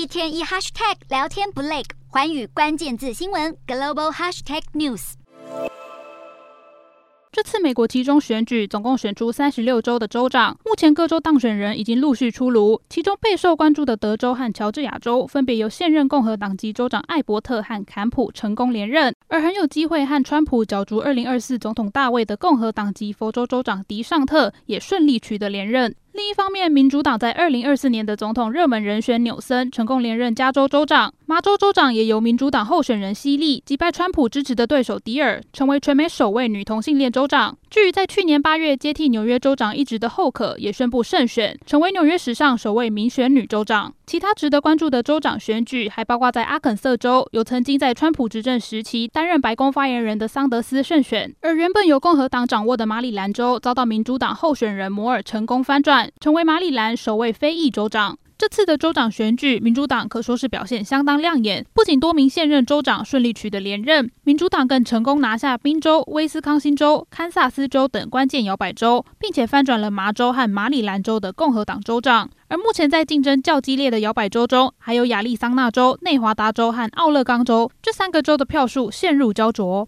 一天一 hashtag 聊天不累，环宇关键字新闻 global hashtag news。这次美国期中选举总共选出三十六州的州长，目前各州当选人已经陆续出炉。其中备受关注的德州和乔治亚州，分别由现任共和党籍州长艾伯特和坎普成功连任，而很有机会和川普角逐二零二四总统大位的共和党籍佛州州长迪尚特也顺利取得连任。另一方面，民主党在二零二四年的总统热门人选纽森成功连任加州州长，麻州州长也由民主党候选人希利击败川普支持的对手迪尔，成为全美首位女同性恋州长。至于在去年八月接替纽约州长一职的后可，也宣布胜选，成为纽约史上首位民选女州长。其他值得关注的州长选举，还包括在阿肯色州，由曾经在川普执政时期担任白宫发言人的桑德斯胜选，而原本由共和党掌握的马里兰州，遭到民主党候选人摩尔成功翻转，成为马里兰首位非裔州长。这次的州长选举，民主党可说是表现相当亮眼，不仅多名现任州长顺利取得连任，民主党更成功拿下宾州、威斯康星州、堪萨斯州等关键摇摆州，并且翻转了麻州和马里兰州的共和党州长。而目前在竞争较激烈的摇摆州中，还有亚利桑那州、内华达州和奥勒冈州，这三个州的票数陷入胶着。